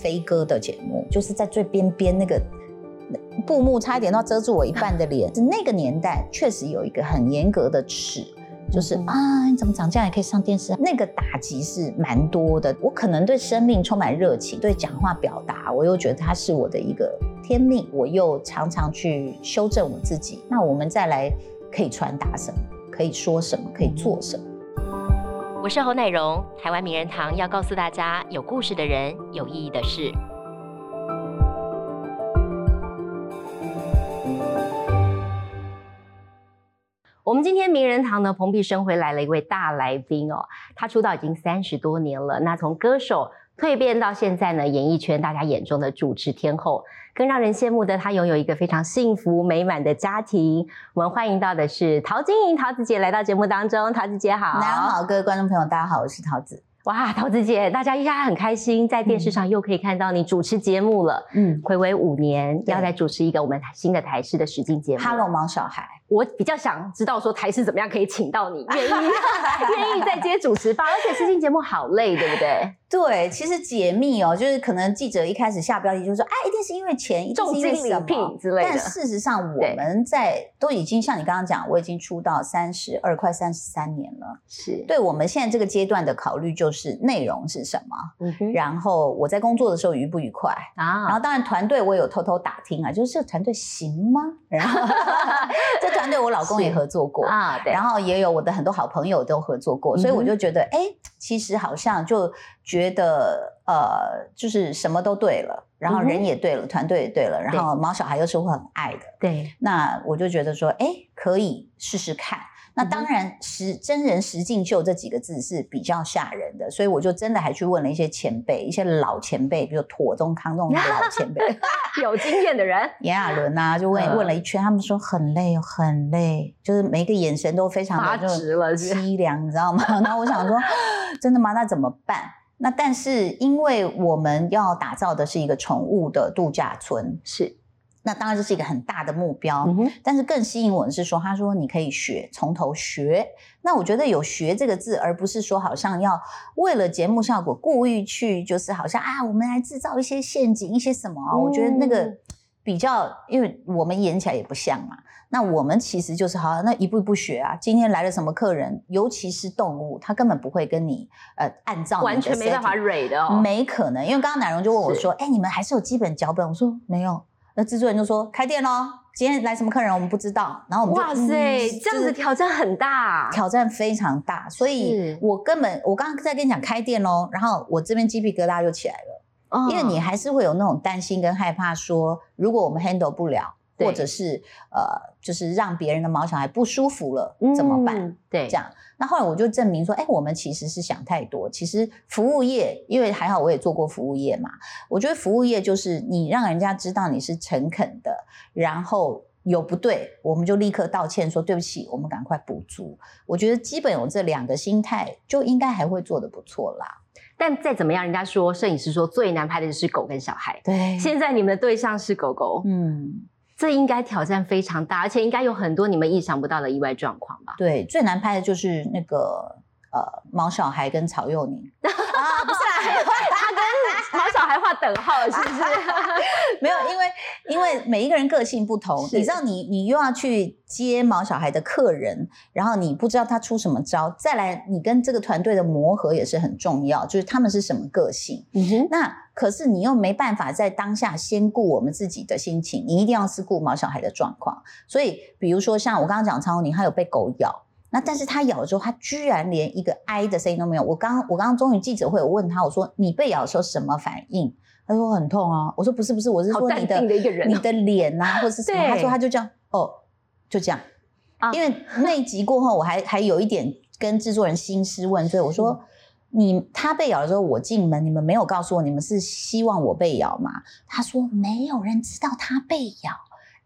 飞哥的节目，就是在最边边那个布幕差一点都要遮住我一半的脸。那个年代确实有一个很严格的尺。就是啊，你怎么长这样也可以上电视？那个打击是蛮多的。我可能对生命充满热情，对讲话表达，我又觉得它是我的一个天命，我又常常去修正我自己。那我们再来可以传达什么？可以说什么？可以做什么？我是侯乃荣，台湾名人堂要告诉大家：有故事的人，有意义的事。我们今天名人堂呢，蓬荜生辉来了一位大来宾哦。他出道已经三十多年了，那从歌手蜕变到现在呢，演艺圈大家眼中的主持天后。更让人羡慕的，她拥有一个非常幸福美满的家庭。我们欢迎到的是陶晶莹桃子姐来到节目当中。桃子姐好，大家好，各位观众朋友，大家好，我是桃子。哇，桃子姐，大家一家很开心，在电视上又可以看到你主持节目了。嗯，暌违五年，要来主持一个我们新的台视的实境节目。Hello，毛小孩。我比较想知道说台视怎么样可以请到你，愿意 愿意再接主持吧？而且实境节目好累，对不对？对，其实解密哦，就是可能记者一开始下标题就说，哎，一定是因为钱，重金礼聘之类的。但事实上，我们在都已经像你刚刚讲，我已经出道三十二快三十三年了。是，对我们现在这个阶段的考虑就是内容是什么，嗯，然后我在工作的时候愉不愉快啊？然后当然团队我有偷偷打听啊，就是这个团队行吗？然后 这团队我老公也合作过啊，对，然后也有我的很多好朋友都合作过，所以我就觉得，哎，其实好像就。觉得呃，就是什么都对了，然后人也对了，团队也对了，然后毛小孩又是我很爱的，对，那我就觉得说，哎，可以试试看。那当然，实真人实境秀这几个字是比较吓人的，所以我就真的还去问了一些前辈，一些老前辈，比如妥中康这种老前辈，有经验的人，炎亚纶啊，就问问了一圈，他们说很累，很累，就是每一个眼神都非常的直了，凄凉，你知道吗？然后我想说，真的吗？那怎么办？那但是，因为我们要打造的是一个宠物的度假村，是，那当然这是一个很大的目标。嗯但是更吸引我的是说，他说你可以学，从头学。那我觉得有“学”这个字，而不是说好像要为了节目效果故意去，就是好像啊，我们来制造一些陷阱，一些什么？我觉得那个比较，因为我们演起来也不像嘛。那我们其实就是好，那一步一步学啊。今天来了什么客人，尤其是动物，他根本不会跟你呃按照完全没办法蕊的，没可能。因为刚刚奶蓉就问我说：“哎，你们还是有基本脚本？”我说：“没有。”那制作人就说：“开店喽，今天来什么客人我们不知道。”然后我们哇塞，这样子挑战很大，挑战非常大。所以我根本我刚刚在跟你讲开店喽，然后我这边鸡皮疙瘩就起来了，因为你还是会有那种担心跟害怕，说如果我们 handle 不了。或者是呃，就是让别人的毛小孩不舒服了，怎么办？对，这样。那后来我就证明说，哎，我们其实是想太多。其实服务业，因为还好我也做过服务业嘛，我觉得服务业就是你让人家知道你是诚恳的，然后有不对，我们就立刻道歉说对不起，我们赶快补足。我觉得基本有这两个心态，就应该还会做的不错啦。但再怎么样，人家说摄影师说最难拍的就是狗跟小孩。对，现在你们的对象是狗狗。嗯。这应该挑战非常大，而且应该有很多你们意想不到的意外状况吧？对，最难拍的就是那个呃，毛小孩跟曹佑宁啊，不是啦，毛小孩画等号了，是不是？没有，因为因为每一个人个性不同，你知道，你你又要去接毛小孩的客人，然后你不知道他出什么招，再来你跟这个团队的磨合也是很重要，就是他们是什么个性，嗯哼，那。可是你又没办法在当下先顾我们自己的心情，你一定要是顾毛小孩的状况。所以，比如说像我刚刚讲超宁，他有被狗咬，那但是他咬的时候，他居然连一个哀的声音都没有。我刚我刚刚终于记者会，我问他，我说你被咬的时候什么反应？他说很痛啊。我说不是不是，我是说你的你的脸啊，或者是什么？他说他就这样，哦，就这样。因为那集过后，我还还有一点跟制作人兴师问罪，我说。你他被咬的时候，我进门，你们没有告诉我，你们是希望我被咬吗？他说没有人知道他被咬，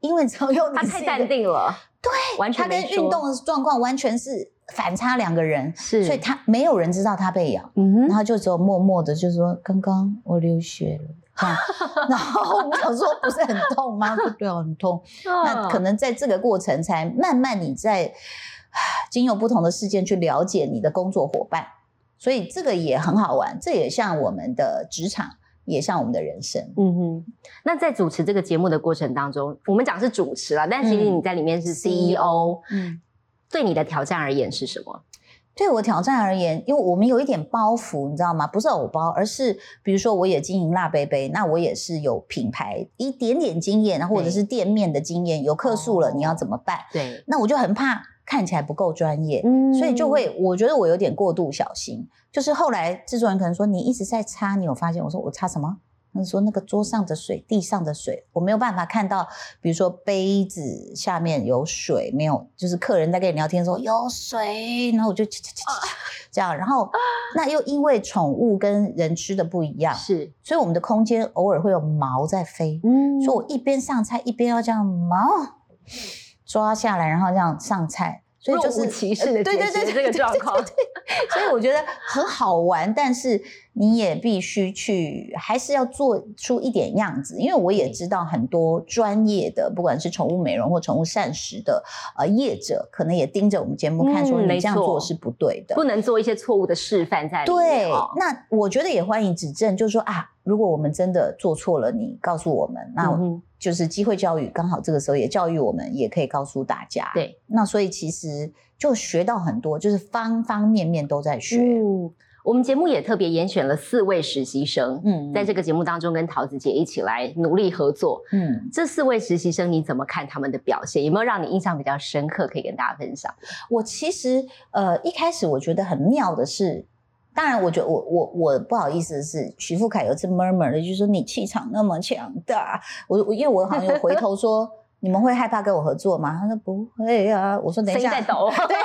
因为只有他太淡定了，对，完全他跟运动的状况完全是反差两个人，是，所以他没有人知道他被咬，嗯然后就只有默默的就说刚刚我流血了，这样，然后我想说不是很痛吗？不对，很痛，那可能在这个过程才慢慢你在经由不同的事件去了解你的工作伙伴。所以这个也很好玩，这也像我们的职场，也像我们的人生。嗯哼，那在主持这个节目的过程当中，我们讲是主持了，但其实你在里面是 CEO，嗯，对你的挑战而言是什么？对我挑战而言，因为我们有一点包袱，你知道吗？不是偶包，而是比如说我也经营辣杯杯，那我也是有品牌一点点经验，或者是店面的经验，有客数了，你要怎么办？对，那我就很怕看起来不够专业，所以就会我觉得我有点过度小心。就是后来制作人可能说你一直在擦，你有发现？我说我擦什么？他说那个桌上的水，地上的水，我没有办法看到。比如说杯子下面有水没有？就是客人在跟你聊天的时候有水，然后我就 这样。然后那又因为宠物跟人吃的不一样，是，所以我们的空间偶尔会有毛在飞。嗯，所以我一边上菜一边要这样毛抓下来，然后这样上菜。所以就是歧视的对对对这个状况，所以我觉得很好玩，但是你也必须去，还是要做出一点样子，因为我也知道很多专业的，不管是宠物美容或宠物膳食的呃业者，可能也盯着我们节目看，说你这样做是不对的，不能做一些错误的示范在里面。对，那我觉得也欢迎指正，就是说啊，如果我们真的做错了，你告诉我们，那。就是机会教育，刚好这个时候也教育我们，也可以告诉大家。对，那所以其实就学到很多，就是方方面面都在学。嗯，我们节目也特别严选了四位实习生，嗯，在这个节目当中跟桃子姐一起来努力合作。嗯，这四位实习生你怎么看他们的表现？有没有让你印象比较深刻，可以跟大家分享？我其实呃一开始我觉得很妙的是。当然，我觉得我我我不好意思的是，徐富凯有次 murmur 的，就是说你气场那么强大，我我因为我好像有回头说，你们会害怕跟我合作吗？他说不会啊，我说等一下，在抖，对，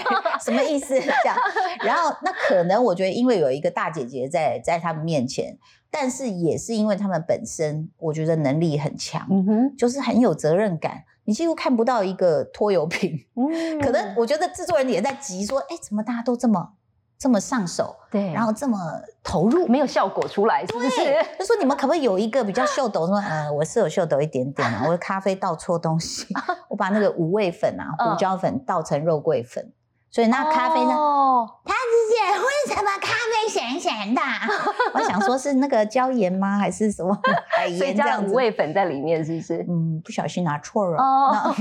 什么意思？这样，然后那可能我觉得因为有一个大姐姐在在他们面前，但是也是因为他们本身我觉得能力很强，嗯哼，就是很有责任感，你几乎看不到一个拖油瓶，嗯，可能我觉得制作人也在急说，哎，怎么大家都这么。这么上手，对，然后这么投入，没有效果出来，是不是？就说你们可不可以有一个比较秀逗？说，呃，我是有秀逗一点点啊，我的咖啡倒错东西，我把那个五味粉啊、胡椒粉倒成肉桂粉，所以那咖啡呢？哦，他直接为什么咖啡咸咸的？我想说是那个椒盐吗？还是什么海盐这样子？五味粉在里面是不是？嗯，不小心拿错了。哦，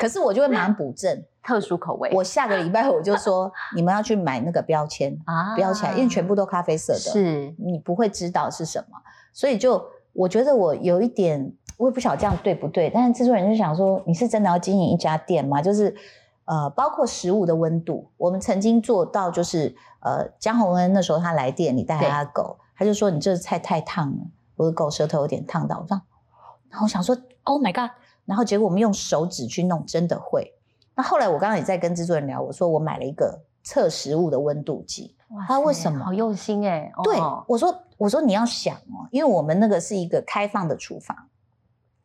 可是我就会马上补正。特殊口味，我下个礼拜我就说 你们要去买那个标签啊，标起来，因为全部都咖啡色的，是你不会知道是什么，所以就我觉得我有一点，我也不晓得这样对不对，但是制作人就想说，你是真的要经营一家店吗？就是呃，包括食物的温度，我们曾经做到，就是呃，江宏恩那时候他来店里带他的狗，他就说你这菜太烫了，我的狗舌头有点烫到，我说，然后我想说，Oh my god，然后结果我们用手指去弄，真的会。那后来我刚刚也在跟制作人聊，我说我买了一个测食物的温度计。他为什么？好用心哎！对，我说我说你要想哦，因为我们那个是一个开放的厨房。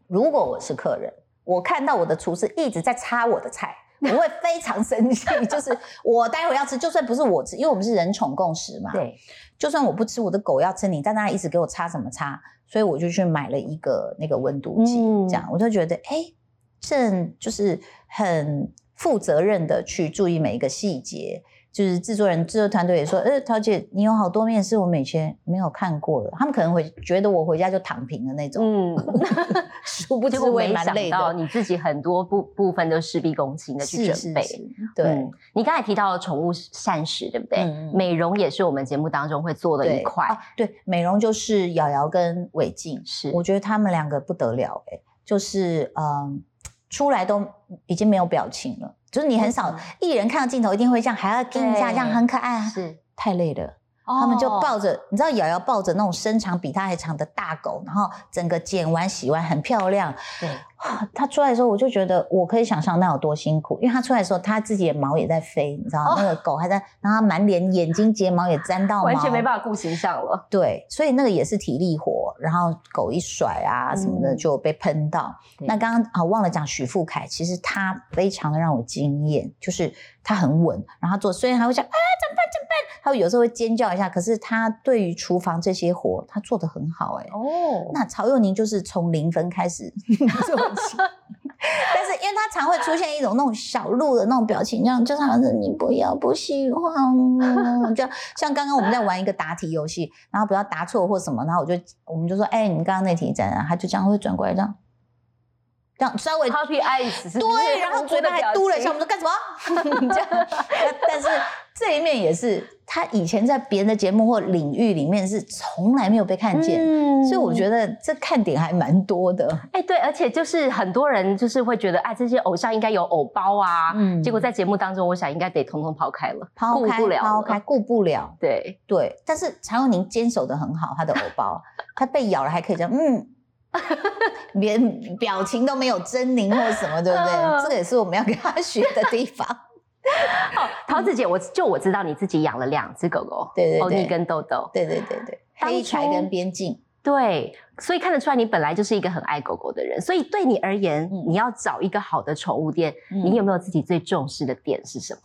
如果我是客人，我看到我的厨师一直在擦我的菜，我会非常生气。就是我待会要吃，就算不是我吃，因为我们是人宠共识嘛。对，就算我不吃，我的狗要吃，你在那里一直给我擦什么擦？所以我就去买了一个那个温度计，这样我就觉得哎。正就是很负责任的去注意每一个细节，就是制作人、制作团队也说：“呃，桃姐，你有好多面是我以前没有看过的。”他们可能会觉得我回家就躺平的那种。嗯，殊不知我也蛮累的。你自己很多部部分都事必躬亲的去准备。对，你刚才提到了宠物膳食，对不对？美容也是我们节目当中会做的一块。对，美容就是瑶瑶跟伟静，是我觉得他们两个不得了哎，就是嗯。出来都已经没有表情了，就是你很少艺人看到镜头一定会这样，还要盯一下，这样很可爱，是太累了。他们就抱着，你知道瑶瑶抱着那种身长比她还长的大狗，然后整个剪完洗完很漂亮。对，她出来的时候，我就觉得我可以想象那有多辛苦，因为她出来的时候，她自己的毛也在飞，你知道那个狗还在，然后满脸眼睛睫毛也沾到，完全没办法顾形象了。对，所以那个也是体力活，然后狗一甩啊什么的就被喷到。那刚刚啊忘了讲许富凯，其实他非常的让我惊艳，就是他很稳，然后做虽然还会讲啊怎么办怎么办。他有时候会尖叫一下，可是他对于厨房这些活，他做的很好哎。哦，那曹佑宁就是从零分开始 做起，但是因为他常会出现一种那种小鹿的那种表情，这样就好像是你不要不喜欢我，就像刚刚我们在玩一个答题游戏，然后不要答错或什么，然后我就我们就说，哎，你刚刚那题怎样？他就这样会转过来这样。这样稍微 Happy eyes，对，然后嘴巴还嘟了一下，我们说干什么？这样，但是这一面也是他以前在别人的节目或领域里面是从来没有被看见，所以我觉得这看点还蛮多的。哎，对，而且就是很多人就是会觉得，哎，这些偶像应该有偶包啊，嗯，结果在节目当中，我想应该得通通抛开了，抛开抛开顾不了，对对。但是常永宁坚守的很好，他的偶包，他被咬了还可以这样，嗯。连表情都没有狰狞或什么，对不对？这个也是我们要跟他学的地方。哦，桃子姐，我就我知道你自己养了两只狗狗，对对对，欧尼跟豆豆，对对对对，黑柴跟边境，对，所以看得出来你本来就是一个很爱狗狗的人。所以对你而言，你要找一个好的宠物店，你有没有自己最重视的点是什么？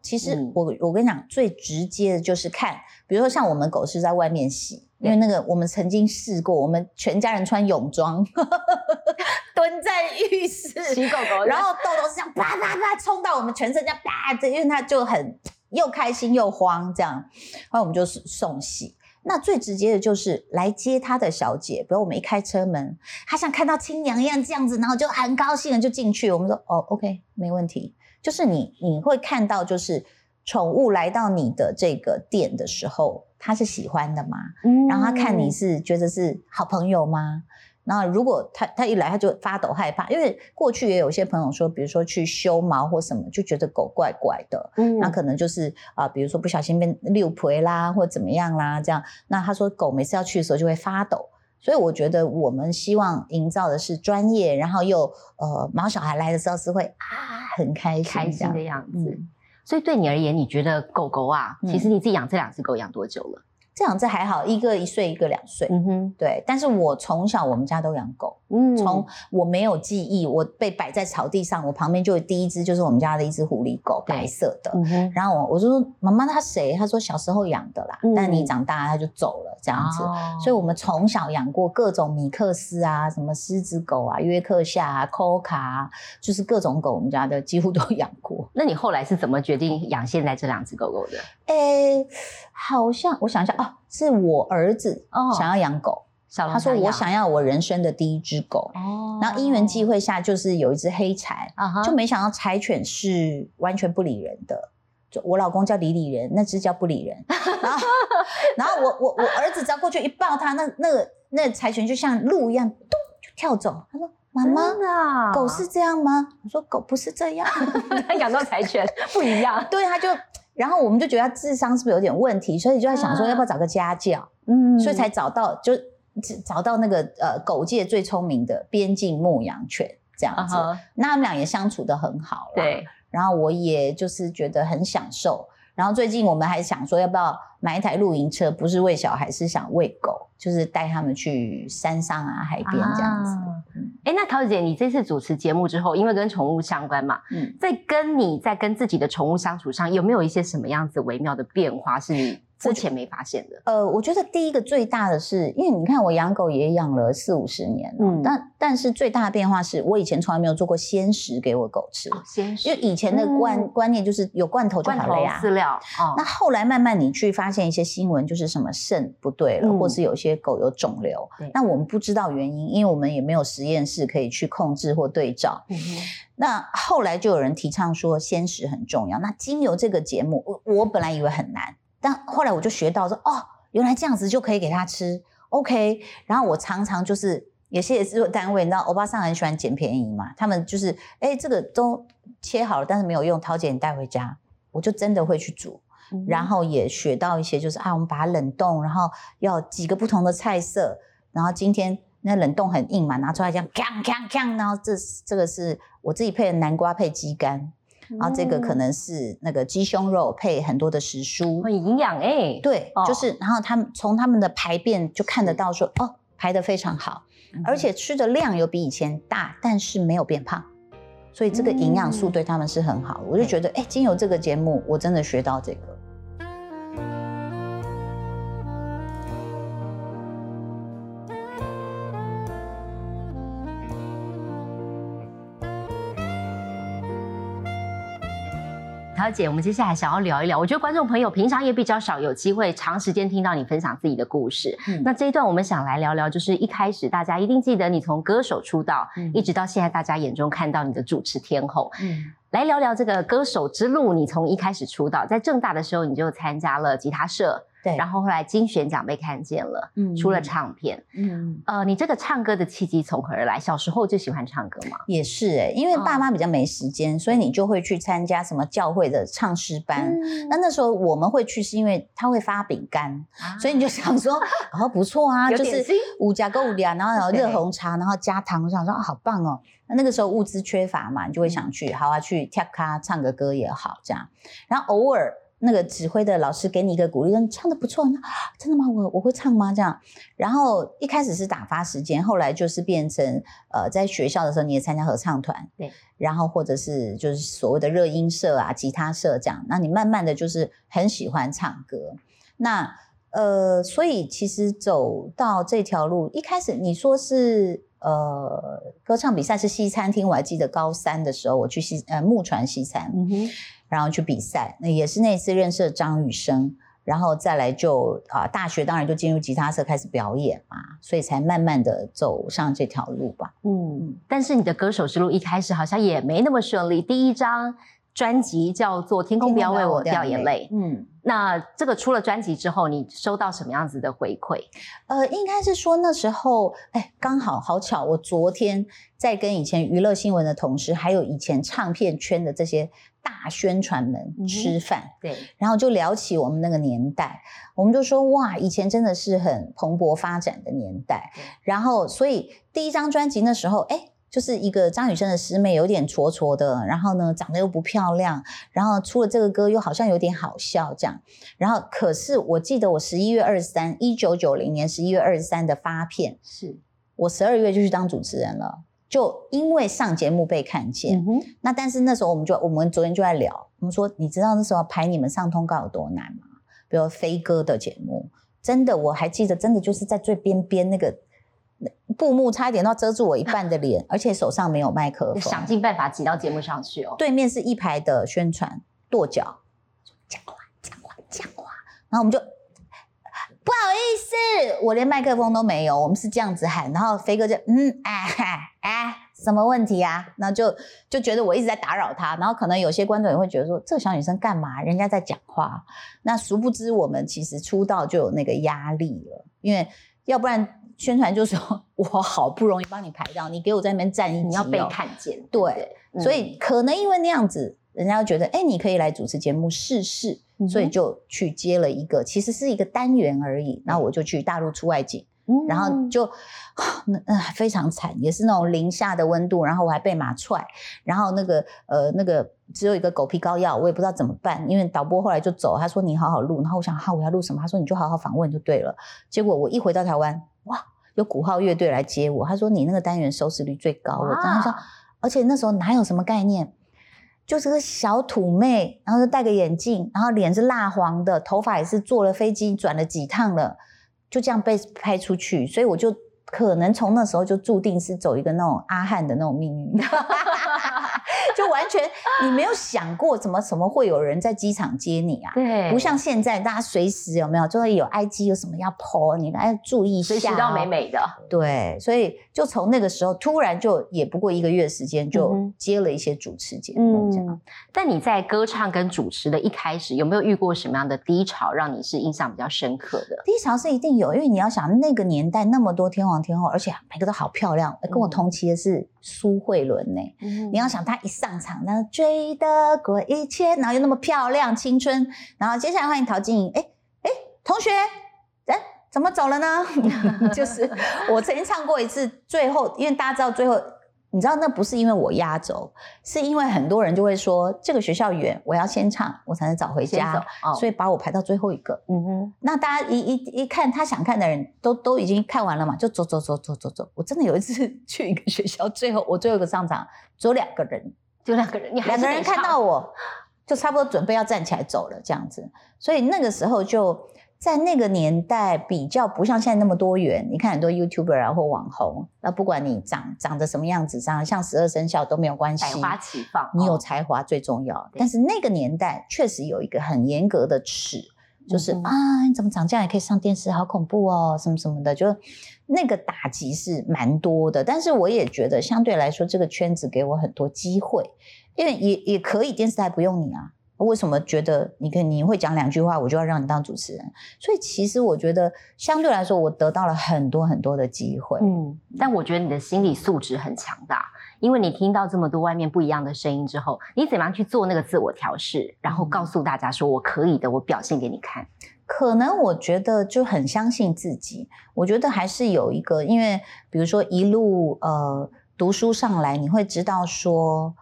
其实我我跟你讲，最直接的就是看，比如说像我们狗是在外面洗。因为那个，我们曾经试过，我们全家人穿泳装 蹲在浴室洗狗狗，然后豆豆是这样啪啪啪冲到我们全身这样啪，因为他就很又开心又慌这样，然后我们就送洗。那最直接的就是来接他的小姐，比如我们一开车门，他像看到亲娘一样这样子，然后就很高兴的就进去。我们说哦，OK，没问题。就是你你会看到，就是宠物来到你的这个店的时候。它是喜欢的吗？然后它看你是觉得是好朋友吗？然后如果他他一来他就发抖害怕，因为过去也有些朋友说，比如说去修毛或什么，就觉得狗怪怪的，嗯，那可能就是啊，比如说不小心被六陪啦，或怎么样啦，这样，那他说狗每次要去的时候就会发抖，所以我觉得我们希望营造的是专业，然后又呃毛小孩来的时候是会啊很开心开心的样子。所以对你而言，你觉得狗狗啊，其实你自己养这两只狗养多久了？这两只还好，一个一岁，一个两岁。嗯哼，对。但是我从小我们家都养狗。嗯，从我没有记忆，我被摆在草地上，我旁边就有第一只就是我们家的一只狐狸狗，白色的。嗯。然后我我就说妈妈，它谁？他说小时候养的啦，但你长大它就走了这样子。所以我们从小养过各种米克斯啊，什么狮子狗啊，约克夏啊，科卡啊，就是各种狗，我们家的几乎都 养过。那你后来是怎么决定养现在这两只狗狗的？诶，好像我想一下哦，是我儿子想要养狗。他说：“我想要我人生的第一只狗。”哦，然后因缘际会下，就是有一只黑柴，就没想到柴犬是完全不理人的。就我老公叫李理人，那只叫不理人。然后，然后我我我儿子只要过去一抱他，那那个那柴犬就像鹿一样，咚就跳走。他说：“妈妈，狗是这样吗？”我说：“狗不是这样，他养到柴犬 不一样。”对，他就，然后我们就觉得他智商是不是有点问题，所以就在想说要不要找个家教。嗯，所以才找到就。找到那个呃狗界最聪明的边境牧羊犬这样子，那他们俩也相处的很好了。对，然后我也就是觉得很享受。然后最近我们还想说要不要买一台露营车，不是喂小孩，是想喂狗，就是带他们去山上啊、海边这样子。哎，那桃子姐，你这次主持节目之后，因为跟宠物相关嘛，嗯，在跟你在跟自己的宠物相处上，有没有一些什么样子微妙的变化？是你？之前没发现的，呃，我觉得第一个最大的是，因为你看我养狗也养了四五十年了，但但是最大的变化是我以前从来没有做过鲜食给我狗吃，鲜食，因为以前的观观念就是有罐头就好了呀，饲料。那后来慢慢你去发现一些新闻，就是什么肾不对了，或是有些狗有肿瘤，那我们不知道原因，因为我们也没有实验室可以去控制或对照。那后来就有人提倡说鲜食很重要。那经由这个节目，我我本来以为很难。但后来我就学到说，哦，原来这样子就可以给他吃，OK。然后我常常就是有些制作单位，你知道，欧巴桑很喜欢捡便宜嘛，他们就是，哎，这个都切好了，但是没有用，桃姐你带回家，我就真的会去煮，然后也学到一些，就是啊，我们把它冷冻，然后要几个不同的菜色，然后今天那冷冻很硬嘛，拿出来这样锵锵锵，然后这这个是我自己配的南瓜配鸡肝。然后这个可能是那个鸡胸肉配很多的食蔬，很营养哎。对，就是然后他们从他们的排便就看得到说哦排的非常好，而且吃的量有比以前大，但是没有变胖，所以这个营养素对他们是很好。我就觉得哎，经由这个节目，我真的学到这个。桃姐，我们接下来想要聊一聊，我觉得观众朋友平常也比较少有机会长时间听到你分享自己的故事。嗯那这一段我们想来聊聊，就是一开始大家一定记得你从歌手出道，嗯一直到现在大家眼中看到你的主持天后。嗯来聊聊这个歌手之路，你从一开始出道，在正大的时候你就参加了吉他社，对，然后后来金选奖被看见了，嗯出了唱片。嗯呃，你这个唱歌的契机从何而来？小时候就喜欢唱歌吗？也是哎、因为爸妈比较没时间，所以你就会去参加什么教会的唱诗班。嗯那那时候我们会去，是因为他会发饼干，啊所以你就想说，哦不错啊，就是五加够五两，然后 然后热红茶，然后加糖，我想说啊好棒哦。那那个时候物资缺乏嘛，你就会想去，好啊，去跳咖唱个歌也好这样。然后偶尔那个指挥的老师给你一个鼓励，说你唱的不错，那啊真的吗？我我会唱吗？这样。然后一开始是打发时间，后来就是变成呃，在学校的时候你也参加合唱团，对，然后或者是就是所谓的热音社啊、吉他社这样，那你慢慢的就是很喜欢唱歌，那呃，所以其实走到这条路，一开始你说是呃歌唱比赛是西餐厅，我还记得高三的时候我去西呃木船西餐，嗯哼，然后去比赛，那也是那次认识了张雨生，然后再来就啊、大学当然就进入吉他社开始表演嘛，所以才慢慢的走上这条路吧。嗯，但是你的歌手之路一开始好像也没那么顺利。第一张专辑叫做《天空不要为我掉眼泪》，嗯，那这个出了专辑之后，你收到什么样子的回馈？呃，应该是说那时候，哎，刚好好巧，我昨天在跟以前娱乐新闻的同事，还有以前唱片圈的这些大宣传们吃饭，对，然后就聊起我们那个年代，我们就说哇，以前真的是很蓬勃发展的年代。然后，所以第一张专辑那时候，哎，就是一个张雨生的师妹，有点挫挫的，然后呢，长得又不漂亮，然后出了这个歌又好像有点好笑这样。然后，可是我记得我十一月二十三，一九九零年十一月二十三的发片，是，我十二月就去当主持人了。就因为上节目被看见，嗯哼，那但是那时候我们就我们昨天就在聊，我们说你知道那时候排你们上通告有多难吗？比如飞哥的节目，真的我还记得，真的就是在最边边那个那布幕差一点都要遮住我一半的脸，而且手上没有麦克风，想尽办法挤到节目上去哦。对面是一排的宣传跺脚，讲话讲话讲话，然后我们就不好意思，我连麦克风都没有，我们是这样子喊，然后飞哥就嗯哎哎什么问题啊？然后就就觉得我一直在打扰他，然后可能有些观众也会觉得说这个小女生干嘛？人家在讲话，那殊不知我们其实出道就有那个压力了，因为要不然宣传就说我好不容易帮你排到，你给我在那边站一、哦，你要被看见，对，嗯所以可能因为那样子，人家就觉得，哎、你可以来主持节目试试，所以就去接了一个，其实是一个单元而已。然后我就去大陆出外景，嗯然后就非常惨，也是那种零下的温度，然后我还被马踹，然后那个呃那个只有一个狗皮膏药，我也不知道怎么办，因为导播后来就走，他说你好好录，然后我想哈、我要录什么？他说你就好好访问就对了。结果我一回到台湾，哇，有鼓号乐队来接我，他说你那个单元收视率最高，我当时说。而且那时候哪有什么概念，就是个小土妹，然后就戴个眼镜，然后脸是蜡黄的，头发也是坐了飞机转了几趟了，就这样被拍出去，所以我就可能从那时候就注定是走一个那种阿汉的那种命运，就完全你没有想过怎么怎么会有人在机场接你啊？对，不像现在，大家随时有没有就会有 IG 有什么要 po，你来注意一下、哦，随时到美美的，对，所以就从那个时候，突然就也不过一个月时间，嗯就接了一些主持节目，这样。嗯，但你在歌唱跟主持的一开始，有没有遇过什么样的低潮，让你是印象比较深刻的？低潮是一定有，因为你要想那个年代那么多天王天后，而且每个都好漂亮。跟我嗯同期的是苏慧伦呢、你要想她一上场，那追得过一切，然后又那么漂亮、青春，然后接下来欢迎陶晶莹，哎哎，同学，哎。怎么走了呢？就是我曾经唱过一次，最后因为大家知道最后，你知道那不是因为我压轴，是因为很多人就会说这个学校远，我要先唱，我才能早回家，哦所以把我排到最后一个。嗯哼，那大家一一一看他想看的人都都已经看完了嘛，就走走走走走走。我真的有一次 去一个学校，最后我最后一个上场，只有两个人，就两个人，两个人看到我，就差不多准备要站起来走了这样子。所以那个时候就在那个年代比较不像现在那么多元。你看很多 YouTuber 啊或网红，那不管你长长得什么样子，长得像十二生肖都没有关系，百花齐放，你有才华最重要。但是那个年代确实有一个很严格的尺。就是啊，你怎么长这样也可以上电视，好恐怖哦，什么什么的，就那个打击是蛮多的。但是我也觉得相对来说，这个圈子给我很多机会，因为也也可以电视台不用你啊。为什么觉得你可以你会讲两句话，我就要让你当主持人？所以其实我觉得相对来说，我得到了很多很多的机会。嗯，但我觉得你的心理素质很强大。因为你听到这么多外面不一样的声音之后，你怎么样去做那个自我调试，然后告诉大家说我可以的，我表现给你看。可能我觉得就很相信自己。我觉得还是有一个，因为比如说一路呃读书上来，你会知道说，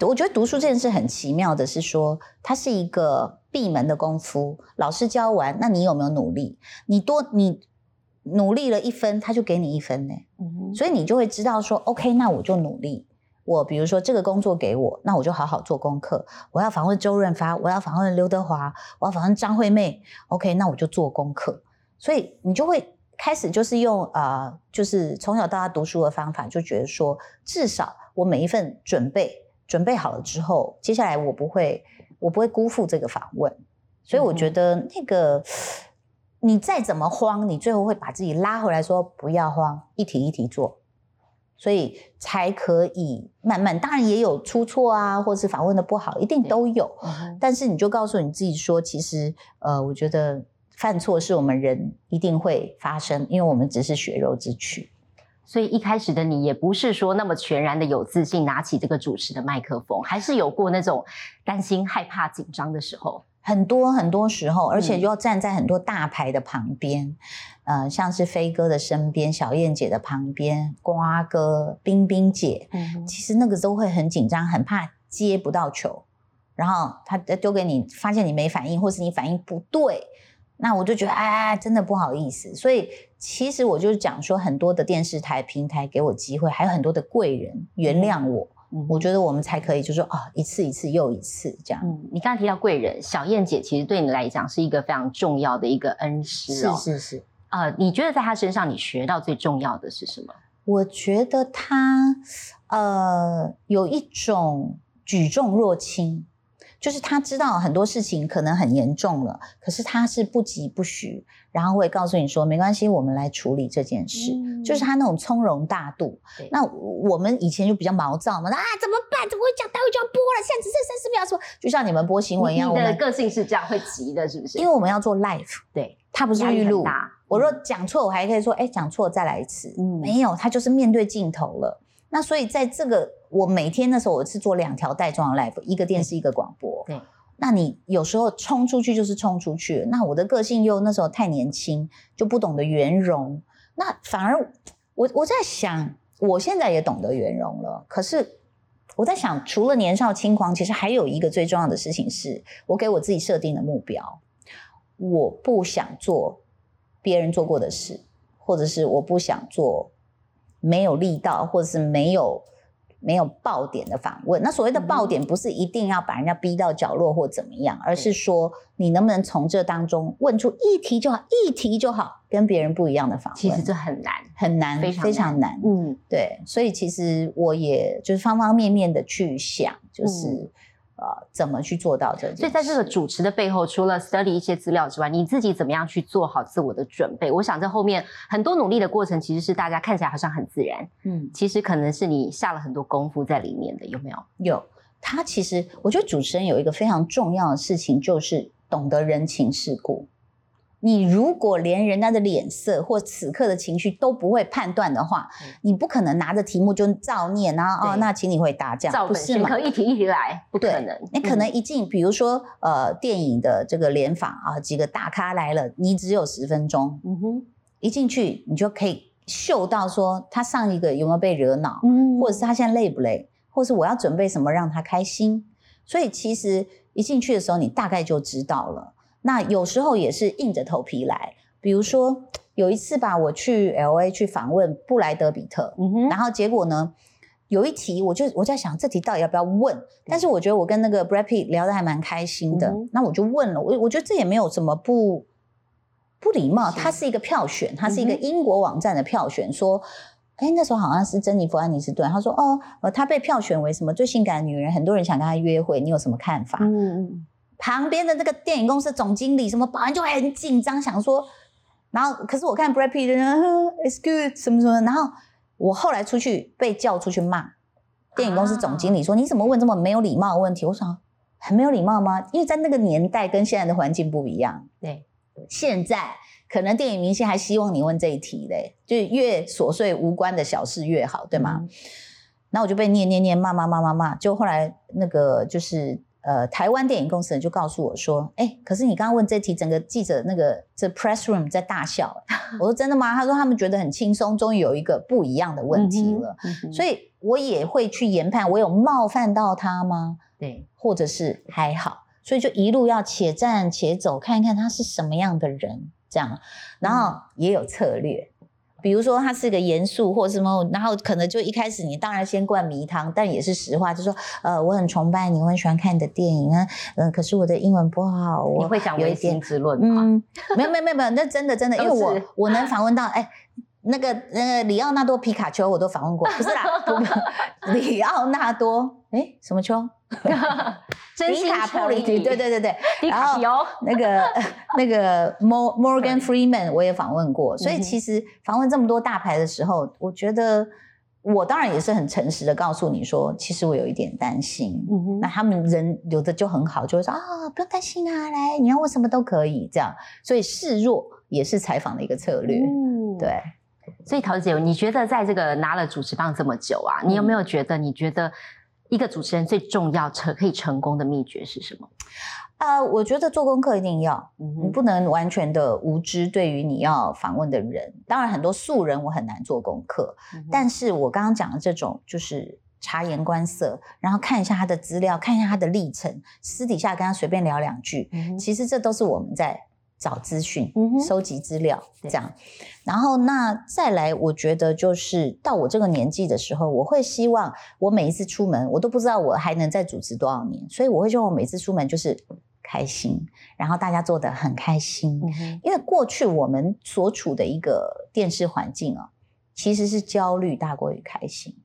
我觉得读书这件事很奇妙的是说，它是一个闭门的功夫。老师教完，那你有没有努力？你多你。努力了一分，他就给你一分呢。嗯所以你就会知道说，OK，那我就努力。我比如说这个工作给我，那我就好好做功课。我要访问周润发，我要访问刘德华，我要访问张惠妹。OK，那我就做功课。所以你就会开始就是用啊，就是从小到大读书的方法，就觉得说，至少我每一份准备准备好了之后，接下来我不会我不会辜负这个访问。所以我觉得那个。你再怎么慌，你最后会把自己拉回来，说不要慌，一题一题做，所以才可以慢慢。当然也有出错啊，或是访问的不好，一定都有。但是你就告诉你自己说，其实呃，我觉得犯错是我们人一定会发生，因为我们只是血肉之躯。所以一开始的你也不是说那么全然的有自信，拿起这个主持的麦克风，还是有过那种担心、害怕、紧张的时候。很多很多时候，而且要站在很多大牌的旁边，呃，像是飞哥的身边、小燕姐的旁边、瓜哥、冰冰姐，其实那个都会很紧张，很怕接不到球，然后他丢给你，发现你没反应，或是你反应不对，那我就觉得哎，真的不好意思。所以其实我就是讲说，很多的电视台平台给我机会，还有很多的贵人原谅我。我觉得我们才可以，就是说啊，一次一次又一次这样。嗯，你刚刚提到贵人小燕姐，其实对你来讲是一个非常重要的一个恩师哦。是是是。呃，你觉得在她身上你学到最重要的是什么？我觉得她呃有一种举重若轻。就是他知道很多事情可能很严重了，可是他是不急不徐，然后会告诉你说没关系，我们来处理这件事。就是他那种从容大度。那我们以前就比较毛躁嘛，啊怎么办？怎么会讲？待会就要播了，现在只剩三十秒，说就像你们播新闻一样。我的个性是这样，会急的，是不是？因为我们要做 live，对，他不是预录。我说讲错，我还可以说，哎，讲错再来一次。嗯，没有，他就是面对镜头了。那所以在这个我每天的时候，我是做两条带状的 live，一个电视，一个广播。对，那你有时候冲出去就是冲出去。那我的个性又那时候太年轻，就不懂得圆融。那反而我我在想，我现在也懂得圆融了。可是我在想，除了年少轻狂，其实还有一个最重要的事情，是我给我自己设定的目标。我不想做别人做过的事，或者是我不想做。没有力道，或者是没有没有爆点的访问。那所谓的爆点，不是一定要把人家逼到角落或怎么样，而是说你能不能从这当中问出一题就好，一题就好，跟别人不一样的访问。其实这很难，很难，非常难。嗯，对。所以其实我也就是方方面面的去想，就是。呃，怎么去做到这？所以在这个主持的背后，除了 study 一些资料之外，你自己怎么样去做好自我的准备？我想在后面很多努力的过程，其实是大家看起来好像很自然，嗯，其实可能是你下了很多功夫在里面的，有没有？有。他其实，我觉得主持人有一个非常重要的事情，就是懂得人情世故。你如果连人家的脸色或此刻的情绪都不会判断的话，你不可能拿着题目就照念然后哦，那请你回答这样，不是吗？一题一题来，不可能。你可能一进，比如说呃，电影的这个联访啊，几个大咖来了，你只有十分钟，嗯哼，一进去你就可以嗅到说他上一个有没有被惹恼，嗯，或者是他现在累不累，或是我要准备什么让他开心。所以其实一进去的时候，你大概就知道了。那有时候也是硬着头皮来，比如说有一次吧，我去 L A 去访问布莱德比特，然后结果呢，有一题我就我在想这题到底要不要问，但是我觉得我跟那个 Brad Pitt 聊得还蛮开心的，那我就问了，我我觉得这也没有什么不不礼貌，它是一个票选，它是一个英国网站的票选，说，哎，那时候好像是珍妮弗·安妮斯顿，她说，哦，呃，她被票选为什么最性感的女人，很多人想跟她约会，你有什么看法？嗯嗯。旁边的那个电影公司总经理什么保安就很紧张，想说，然后可是我看 Brad Pitt，it's good 什么什么，然后我后来出去被叫出去骂，电影公司总经理说，你怎么问这么没有礼貌的问题？我想很没有礼貌吗？因为在那个年代跟现在的环境不一样，对。现在可能电影明星还希望你问这一题嘞，就越琐碎无关的小事越好，对吗？那我就被念念念骂骂骂骂骂，就后来那个就是呃台湾电影公司人就告诉我说，哎，可是你刚刚问这题，整个记者那个这 press room 在大笑。我说真的吗？他说他们觉得很轻松，终于有一个不一样的问题了。所以我也会去研判，我有冒犯到他吗？对，或者是还好。所以就一路要且战且走，看一看他是什么样的人，这样，然后也有策略，比如说他是个严肃或什么，然后可能就一开始你当然先灌迷汤，但也是实话，就说呃我很崇拜你，我很喜欢看你的电影啊，嗯，可是我的英文不好，我会讲唯心之论吗？没有没有没有没有，那真的真的，因为我我能访问到哎。那个那个里奥纳多皮卡丘我都访问过，不是啦，里奥纳多哎什么丘？迪卡普里，对对对对，然后 那个 那个 Morgan Freeman 我也访问过，所以其实访问这么多大牌的时候，我觉得我当然也是很诚实的告诉你说，其实我有一点担心。那他们人有的就很好，就会说啊不用担心啊，来你要问什么都可以这样，所以示弱也是采访的一个策略，对。所以桃子姐，你觉得在这个拿了主持棒这么久啊，你有没有觉得你觉得一个主持人最重要成可以成功的秘诀是什么？呃，我觉得做功课一定要，你不能完全的无知。对于你要访问的人，当然很多素人我很难做功课，但是我刚刚讲的这种就是察言观色，然后看一下他的资料，看一下他的历程，私底下跟他随便聊两句，其实这都是我们在。找资讯，收集资料，这样，然后那再来，我觉得就是到我这个年纪的时候，我会希望我每一次出门，我都不知道我还能再主持多少年，所以我会希望我每次出门就是开心，然后大家做的很开心，因为过去我们所处的一个电视环境啊，其实是焦虑大过于开心。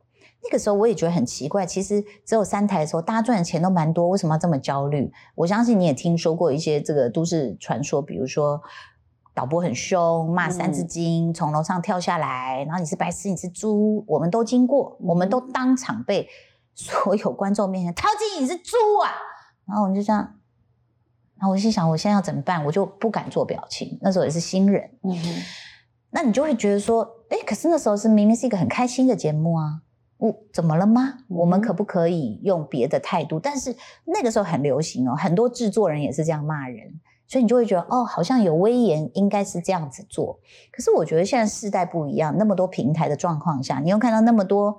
那个时候我也觉得很奇怪，其实只有三台的时候，大家赚的钱都蛮多，为什么要这么焦虑？我相信你也听说过一些这个都市传说，比如说导播很凶，骂三字经，从楼上跳下来，然后你是白痴，你是猪，我们都经过，我们都当场被 所有观众面前，陶晶你是猪啊！然后我们就这样，然后我心想，我现在要怎么办？我就不敢做表情。那时候也是新人，那你就会觉得说，哎，可是那时候是明明是一个很开心的节目啊。我怎么了吗？我们可不可以用别的态度？但是那个时候很流行哦，很多制作人也是这样骂人。所以你就会觉得哦，好像有威严，应该是这样子做。可是我觉得现在世代不一样，那么多平台的状况下，你又看到那么多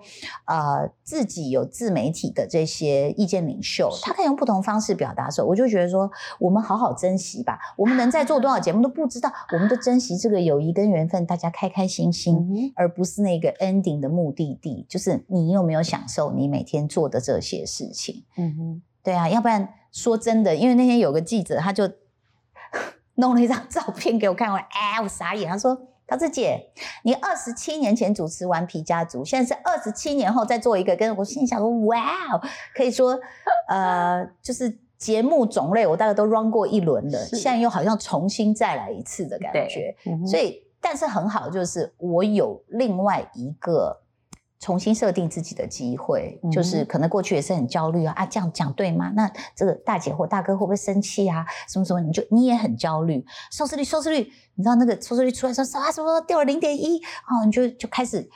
呃自己有自媒体的这些意见领袖，他可以用不同方式表达的时候，我就觉得说，我们好好珍惜吧。我们能在做多少节目都不知道，我们都珍惜这个友谊跟缘分，大家开开心心，而不是那个 ending 的目的地，就是你有没有享受你每天做的这些事情。嗯哼，对啊，要不然说真的，因为那天有个记者，他就。弄了一张照片给我看，我哎，我傻眼。他说：“桃子姐，你二十七年前主持完皮家族，现在是二十七年后再做一个，跟我心想说，哇，可以说，呃，就是节目种类我大概都 run 过一轮了，现在又好像重新再来一次的感觉。所以，但是很好，就是我有另外一个。”重新设定自己的机会，就是可能过去也是很焦虑啊啊，这样讲对吗？那这个大姐或大哥会不会生气啊？什么什么？你就你也很焦虑，收视率收视率，你知道那个收视率出来说啊什么掉了零点一哦，你就就开始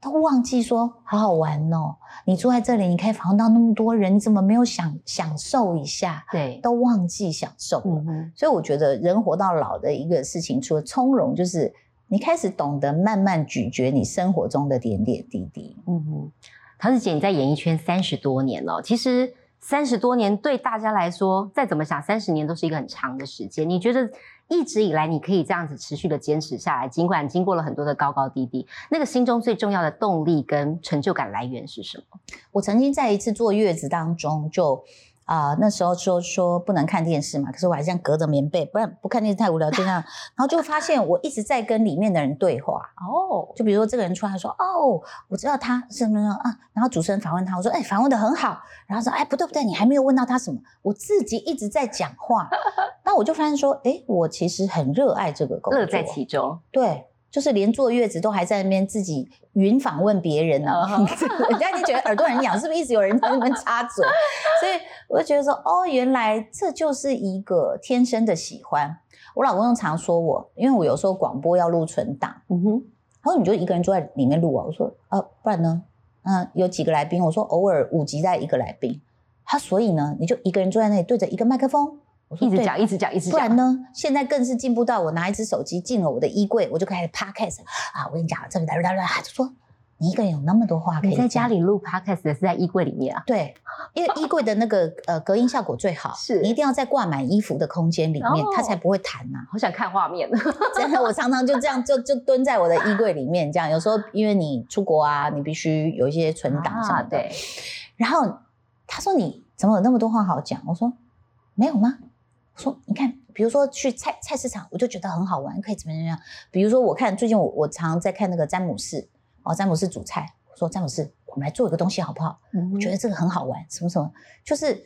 都忘记说好好玩哦。你住在这里，你可以访问到那么多人，你怎么没有享享受一下？对，都忘记享受了。所以我觉得人活到老的一个事情，除了从容，就是。你开始懂得慢慢咀嚼你生活中的点点滴滴。嗯哼，桃子姐，你在演艺圈三十多年了，其实三十多年对大家来说，再怎么想，三十年都是一个很长的时间。你觉得一直以来你可以这样子持续的坚持下来，尽管经过了很多的高高低低，那个心中最重要的动力跟成就感来源是什么？我曾经在一次坐月子当中就。啊、那时候说说不能看电视嘛，可是我还这样隔着棉被，不然不看电视太无聊，就这样，然后就发现我一直在跟里面的人对话。哦，就比如说这个人出来说：“哦，我知道他是什么什么啊。”然后主持人访问他，我说：“哎，访问的很好。”然后说：“哎，不对不对，你还没有问到他什么。”我自己一直在讲话，那我就发现说：“哎，我其实很热爱这个工作，乐在其中。对，就是连坐月子都还在那边自己云访问别人呢、嗯 人家已经觉得耳朵很痒，是不是一直有人在那边插嘴？所以我就觉得说，哦，原来这就是一个天生的喜欢。我老公常说我，因为我有时候广播要录存档，嗯哼，他说你就一个人坐在里面录啊。我说啊，不然呢？嗯、有几个来宾？我说偶尔五集带一个来宾。他所以呢，你就一个人坐在那里对着一个麦克风。我说对一直讲，一直讲，一直讲。不然呢？现在更是进步到我拿一只手机进了我的衣柜，我就开始 podcast 啊！我跟你讲，这个哒哒哒，他就说你一个人有那么多话可以你在家里录 podcast 的是在衣柜里面啊？对，因为衣柜的那个呃隔音效果最好，是你一定要在挂满衣服的空间里面，哦它才不会弹呐、好想看画面。真的，我常常就这样就就蹲在我的衣柜里面，这样有时候因为你出国啊，你必须有一些存档什么啊，的。对，然后他说你怎么有那么多话好讲？我说没有吗？我说你看，比如说去菜菜市场，我就觉得很好玩，可以怎么样怎么样。比如说我看最近我我常在看那个詹姆士哦，詹姆士煮菜，我说詹姆士，我们来做一个东西好不好？我我觉得这个很好玩，什么什么，就是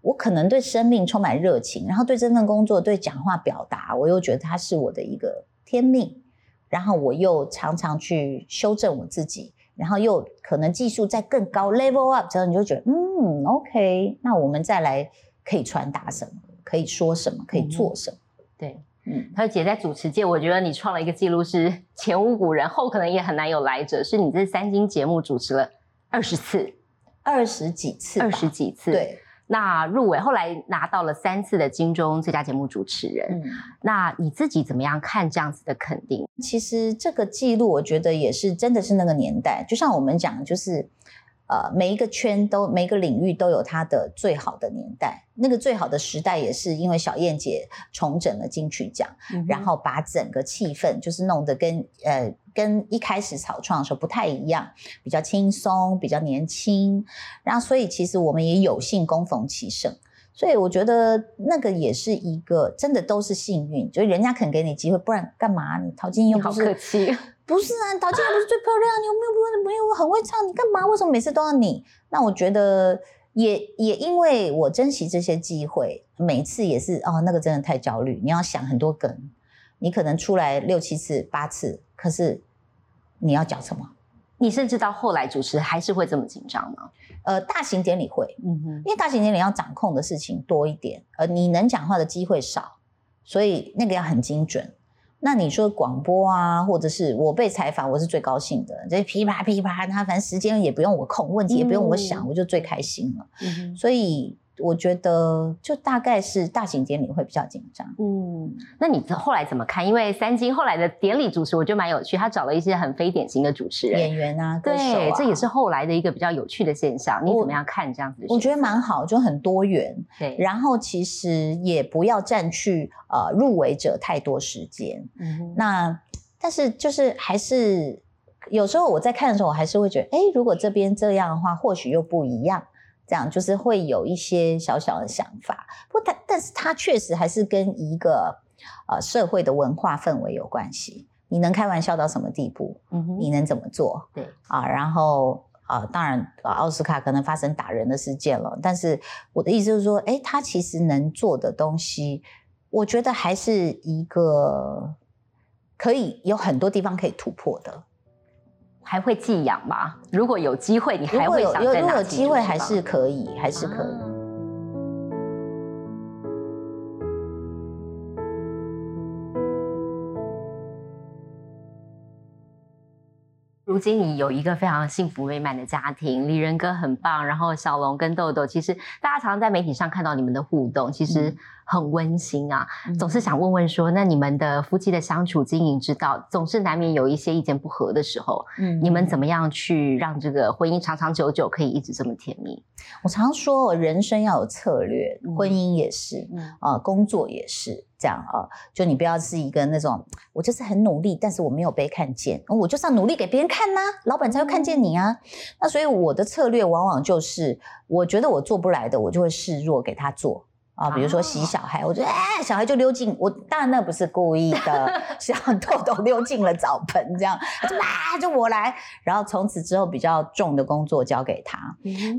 我可能对生命充满热情，然后对这份工作、对讲话表达，我又觉得它是我的一个天命，然后我又常常去修正我自己，然后又可能技术在更高 level up 之后，你就觉得嗯，OK，那我们再来可以传达什么，可以说什么，可以做什么，对。嗯，他说姐在主持界，我觉得你创了一个记录，是 前无古人，后可能也很难有来者。是你这三金节目主持了二十次，二十几次，二十几次。，对，那入围后来拿到了三次的金钟最佳节目主持人。嗯。那你自己怎么样看这样子的肯定？其实这个记录，我觉得也是真的是那个年代，就像我们讲，就是呃，每一个圈都每一个领域都有它的最好的年代。那个最好的时代，也是因为小燕姐重整了金曲奖，然后把整个气氛就是弄得跟呃跟一开始草创的时候不太一样，比较轻松，比较年轻。然后所以其实我们也有幸恭逢其盛。所以我觉得那个也是一个真的都是幸运，就是人家肯给你机会，不然干嘛？你陶晶莹又好不是客气，不是啊，陶晶莹不是最漂亮，你有没有不没有很会唱？你干嘛？为什么每次都要你？那我觉得也也因为我珍惜这些机会，每次也是哦，那个真的太焦虑，你要想很多梗，你可能出来六七次、八次，可是你要讲什么？你甚至到后来主持还是会这么紧张吗？呃，大型典礼会，嗯哼，因为大型典礼要掌控的事情多一点，呃你能讲话的机会少，所以那个要很精准。那你说广播啊，或者是我被采访，我是最高兴的，这噼啪噼啪，他反正时间也不用我控，问题也不用我想，嗯我就最开心了。嗯所以我觉得就大概是大型典礼会比较紧张。嗯，那你后来怎么看？因为三金后来的典礼主持，我觉得蛮有趣，他找了一些很非典型的主持人，演员啊，歌手啊，对，这也是后来的一个比较有趣的现象。你怎么样看这样子的？我觉得蛮好，就很多元。对，然后其实也不要占去呃入围者太多时间。嗯那但是就是还是有时候我在看的时候，我还是会觉得，哎，如果这边这样的话，或许又不一样。这样就是会有一些小小的想法，不过但但是它确实还是跟一个呃社会的文化氛围有关系。你能开玩笑到什么地步？嗯哼你能怎么做？对啊，然后啊，当然啊，奥斯卡可能发生打人的事件了，但是我的意思就是说，哎，他其实能做的东西，我觉得还是一个可以有很多地方可以突破的。还会寄养吗？如果有机会，你还会有有如果有想再拿起机会，还是可以，还是可以。如今你有一个非常幸福美满的家庭，李仁哥很棒，然后小龙跟豆豆，其实大家常常在媒体上看到你们的互动，其实嗯很温馨啊。嗯总是想问问说，那你们的夫妻的相处经营之道，总是难免有一些意见不合的时候，嗯你们怎么样去让这个婚姻长长久久，可以一直这么甜蜜？我常说，人生要有策略，嗯婚姻也是，嗯呃、工作也是。这样啊，就你不要是一个那种我就是很努力，但是我没有被看见，我就是要努力给别人看呐，老板才会看见你啊。那所以我的策略往往就是，我觉得我做不来的，我就会示弱给他做啊。比如说洗小孩，我觉得哎，小孩就溜进我，当然那不是故意的，是让豆豆溜进了澡盆这样，就啊就我来，然后从此之后比较重的工作交给他。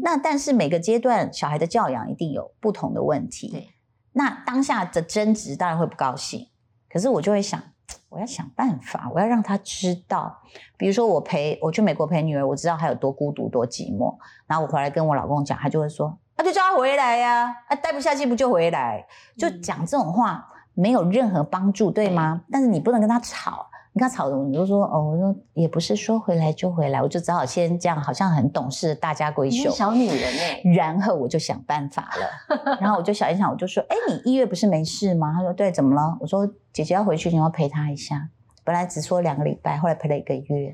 那但是每个阶段小孩的教养一定有不同的问题。那当下的争执当然会不高兴，可是我就会想，我要想办法，我要让他知道，比如说我陪我去美国陪女儿，我知道她有多孤独多寂寞，然后我回来跟我老公讲，他就会说，那就叫他回来呀，他待不下去不就回来，就讲这种话没有任何帮助，对吗？但是你不能跟他吵。你看吵的，你就说哦，我说也不是说回来就回来，我就只好先这样，好像很懂事，大家闺秀，小女人哎。然后我就想办法了，然后我就想一想，我就说，哎，你一月不是没事吗？他说对，怎么了？我说姐姐要回去，你要陪她一下。本来只说两个礼拜，后来陪了一个月。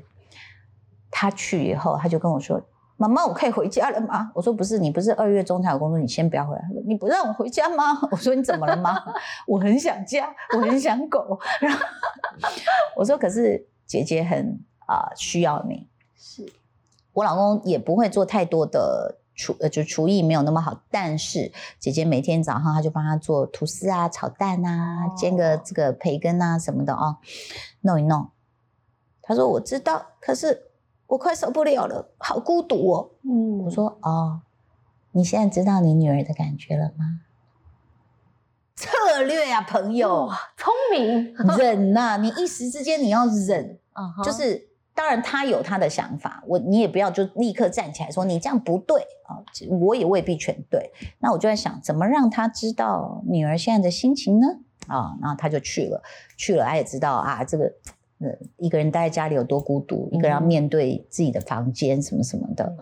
他去以后，他就跟我说。妈妈，我可以回家了吗？我说不是，你不是二月中才有工作，你先不要回来。你不让我回家吗？我说你怎么了吗？我很想家，我很想狗。然后我说可是姐姐很啊需要你。是我老公也不会做太多的厨，呃，就厨艺没有那么好，但是姐姐每天早上他就帮他做吐司啊、炒蛋啊、煎个这个培根啊什么的啊，弄一弄。他说我知道，可是。我快受不了了，好孤独哦。嗯，我说哦，你现在知道你女儿的感觉了吗？策略啊，朋友，聪明，忍呐，你一时之间你要忍，就是当然他有他的想法，我你也不要就立刻站起来说你这样不对啊，我也未必全对。那我就在想，怎么让他知道女儿现在的心情呢？啊，然后他就去了，去了，他也知道啊，这个。呃，一个人待在家里有多孤独，一个人要面对自己的房间什么什么的，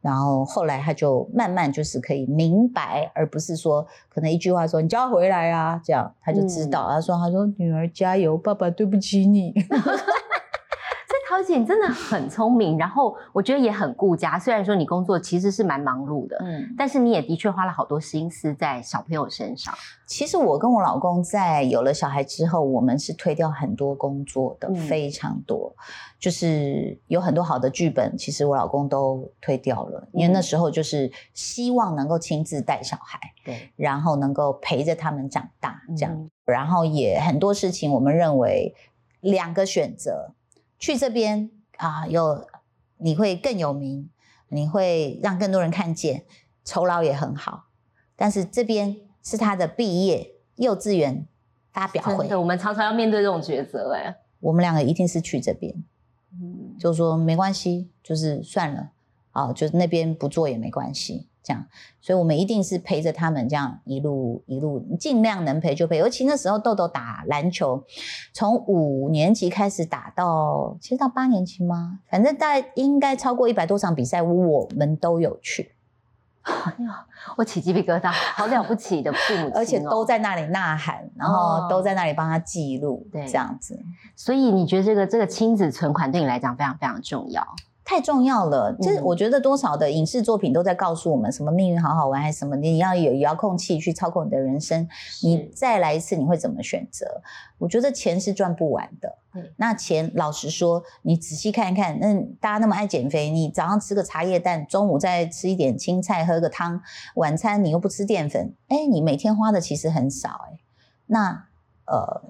然后后来他就慢慢就是可以明白，而不是说可能一句话说你叫他回来啊，这样他就知道。他说他说女儿加油，爸爸对不起你。小姐，你真的很聪明，然后我觉得也很顾家。虽然说你工作其实是蛮忙碌的，嗯，但是你也的确花了好多心思在小朋友身上。其实我跟我老公在有了小孩之后，我们是推掉很多工作的，非常多，就是有很多好的剧本，其实我老公都推掉了，因为那时候就是希望能够亲自带小孩，对，然后能够陪着他们长大，这样，然后也很多事情，我们认为两个选择。去这边啊，有你会更有名，你会让更多人看见，酬劳也很好。但是这边是他的毕业幼稚园发表会，我们常常要面对这种抉择。哎，我们两个一定是去这边，嗯，就说没关系，就是算了，啊，就是那边不做也没关系。这样，所以我们一定是陪着他们，这样一路一路尽量能陪就陪。尤其那时候豆豆打篮球，从五年级开始打到，其实到八年级吗？反正大概应该超过一百多场比赛，我们都有去。哎呀，我起鸡皮疙瘩，好了不起的父母，而且都在那里呐喊，然后都在那里帮他记录，对，这样子。所以你觉得这个这个亲子存款对你来讲非常非常重要？太重要了，就是我觉得多少的影视作品都在告诉我们，什么命运好好玩还是什么，你要有遥控器去操控你的人生，你再来一次你会怎么选择？我觉得钱是赚不完的。那钱老实说，你仔细看一看，那大家那么爱减肥，你早上吃个茶叶蛋，中午再吃一点青菜，喝个汤，晚餐你又不吃淀粉，哎，你每天花的其实很少，哎，那呃。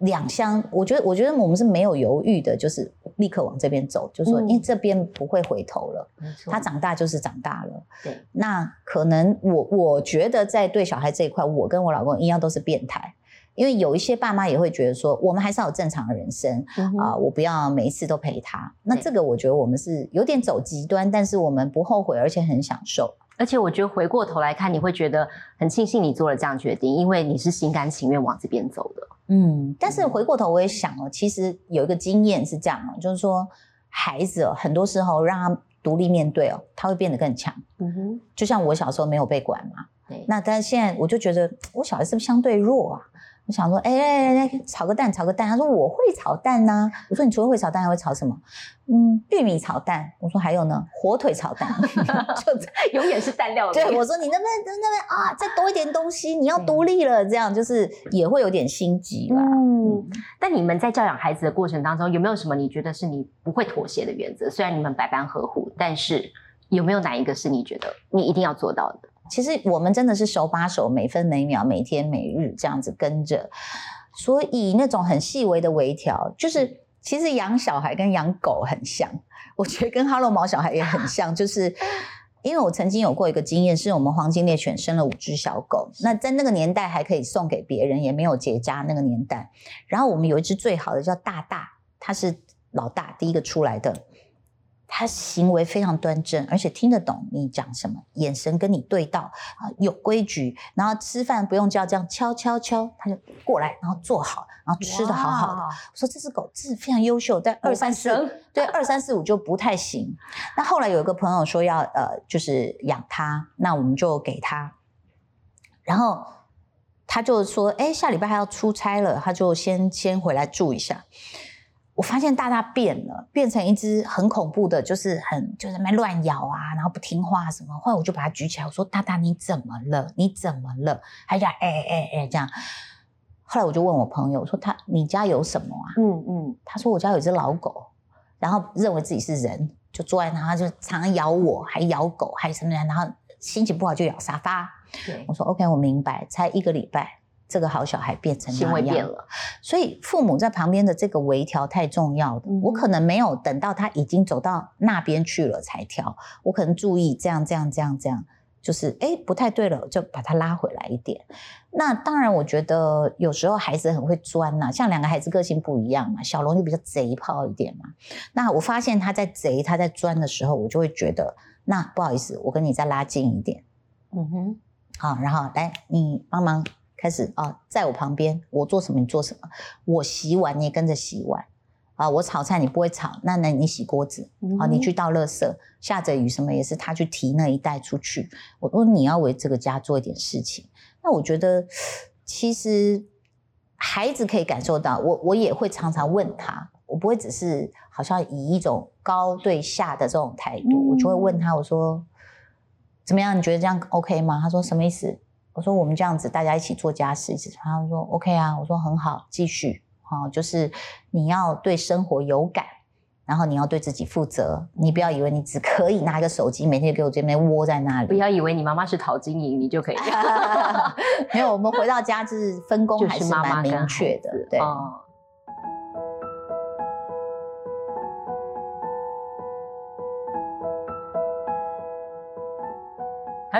两厢，我觉得，我觉得我们是没有犹豫的，就是立刻往这边走，就说，因为这边不会回头了。他长大就是长大了。对。那可能我我觉得在对小孩这一块，我跟我老公一样都是变态，因为有一些爸妈也会觉得说，我们还是要有正常的人生啊，我不要每一次都陪他。那这个我觉得我们是有点走极端，但是我们不后悔，而且很享受。而且我觉得回过头来看，你会觉得很庆幸你做了这样决定，因为你是心甘情愿往这边走的。嗯，但是回过头我也想哦，其实有一个经验是这样哦，就是说孩子哦，很多时候让他独立面对哦，他会变得更强。嗯哼，就像我小时候没有被管嘛，对。那但是现在我就觉得我小孩是不是相对弱啊？我想说，哎来来来，炒个蛋，炒个蛋。他说我会炒蛋呐、我说你除了会炒蛋，还会炒什么？嗯，玉米炒蛋。我说还有呢，火腿炒蛋。就 永远是蛋料理。对我说你那边那边啊，再多一点东西，你要独立了，这样就是也会有点心急啦。嗯，但你们在教养孩子的过程当中，有没有什么你觉得是你不会妥协的原则？虽然你们百般呵护，但是有没有哪一个是你觉得你一定要做到的？其实我们真的是手把手，每分每秒、每天每日这样子跟着，所以那种很细微的微调，就是其实养小孩跟养狗很像，我觉得跟哈喽毛小孩也很像，就是。因为我曾经有过一个经验，是我们黄金猎犬生了五只小狗，那在那个年代还可以送给别人，也没有结扎那个年代。然后我们有一只最好的叫大大，它是老大第一个出来的，他行为非常端正，而且听得懂你讲什么，眼神跟你对到啊，有规矩。然后吃饭不用叫，这样敲敲敲，他就过来，然后坐好，然后吃的好好的。哇我说这只狗真是非常优秀，但二三四对二三四五就不太行。那后来有一个朋友说要呃，就是养它，那我们就给它，然后他就说，哎，下礼拜还要出差了，他就先先回来住一下。我发现大大变了，变成一只很恐怖的，就是很就是在那乱咬啊，然后不听话什么。后来我就把它举起来，我说：“大大，你怎么了？你怎么了？”他讲哎哎哎这样。后来我就问我朋友我说：“他你家有什么啊？”嗯嗯，他说：“我家有一只老狗，然后认为自己是人，就坐在那，他就常常咬我，还咬狗，还什么的，然后心情不好就咬沙发。”对我，说 OK，我明白，才一个礼拜，这个好小孩变成行那样为变了，所以父母在旁边的这个微调太重要了。嗯我可能没有等到他已经走到那边去了才调，我可能注意这样这样这样这样，就是哎不太对了，就把他拉回来一点。那当然，我觉得有时候孩子很会钻呐、像两个孩子个性不一样嘛，小龙就比较贼炮一点嘛。那我发现他在贼，他在钻的时候，我就会觉得，那不好意思，我跟你再拉近一点。嗯哼，好，然后来你帮忙开始啊，在我旁边，我做什么你做什么，我洗碗你也跟着洗碗啊，我炒菜你不会炒，那那你洗锅子啊，你去倒垃圾，下着雨什么也是他去提那一袋出去，我说你要为这个家做一点事情，那我觉得其实孩子可以感受到，我我也会常常问他，我不会只是好像以一种高对下的这种态度，我就会问他，我说怎么样？你觉得这样 OK 吗？他说什么意思？我说我们这样子大家一起做家事，他说 OK 啊，我说很好，继续好、就是你要对生活有感。然后你要对自己负责，你不要以为你只可以拿一个手机，每天给我这边窝在那里。不要以为你妈妈是陶晶莹，你就可以 没有，我们回到家就是分工还是蛮明确的子，对。哦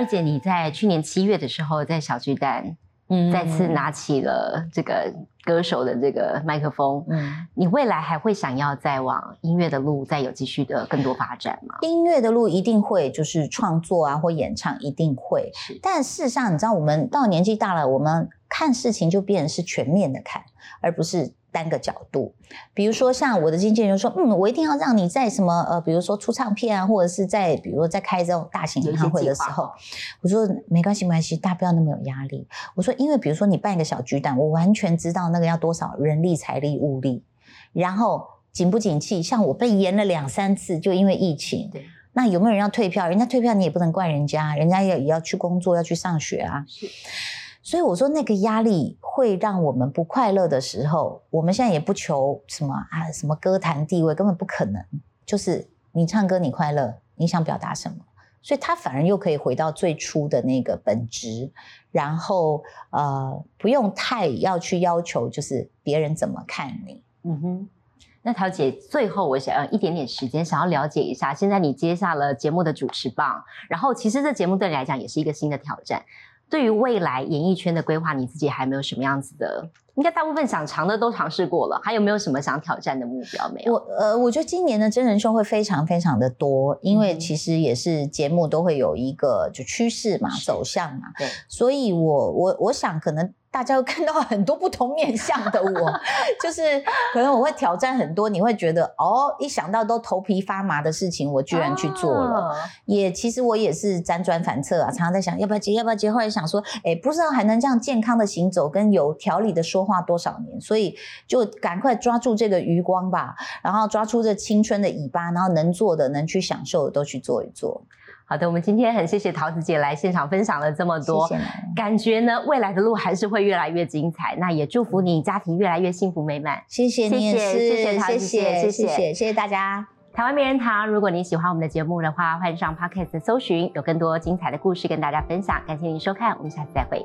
而且你在去年七月的时候，在小巨蛋嗯再次拿起了这个歌手的这个麦克风，嗯，你未来还会想要再往音乐的路再有继续的更多发展吗？音乐的路一定会，就是创作啊或演唱一定会。是，但事实上，你知道，我们到年纪大了，我们看事情就变成是全面的看，而不是单个角度。比如说，像我的经纪人就说：“嗯，我一定要让你在什么呃，比如说出唱片啊，或者是在比如说在开这种大型演唱会的时候，我说没关系，没关系，大家不要那么有压力。我说，因为比如说你办一个小巨蛋，我完全知道那个要多少人力、财力、物力，然后景不景气，像我被延了两三次，就因为疫情。对，那有没有人要退票？人家退票你也不能怪人家，人家也也要去工作，要去上学啊。是所以我说那个压力会让我们不快乐的时候，我们现在也不求什么啊，什么歌坛地位，根本不可能。就是你唱歌你快乐，你想表达什么？所以他反而又可以回到最初的那个本质，然后呃，不用太要去要求，就是别人怎么看你。嗯哼。那桃姐，最后我想要一点点时间，想要了解一下，现在你接下了节目的主持棒，然后其实这节目对你来讲也是一个新的挑战。对于未来演艺圈的规划，你自己还没有什么样子的？应该大部分想尝的都尝试过了，还有没有什么想挑战的目标没有？我呃，我觉得今年的真人秀会非常非常的多，因为嗯其实也是节目都会有一个就趋势嘛、走向嘛，对，所以我我我想可能大家会看到很多不同面向的我，就是可能我会挑战很多，你会觉得哦，一想到都头皮发麻的事情，我居然去做了。也其实我也是辗转反侧啊，常常在想要不要结，要不要结，后来想说，哎，不知道还能这样健康的行走跟有条理的说话多少年，所以就赶快抓住这个余光吧，然后抓出这青春的尾巴，然后能做的、能去享受的都去做一做。好的，我们今天很谢谢桃子姐来现场分享了这么多，感觉呢未来的路还是会越来越精彩。那也祝福你家庭越来越幸福美满，谢谢，谢谢，谢谢，谢谢，谢谢大家。台湾名人堂，如果你喜欢我们的节目的话，欢迎上 Podcast 搜寻，有更多精彩的故事跟大家分享。感谢您收看，我们下次再会。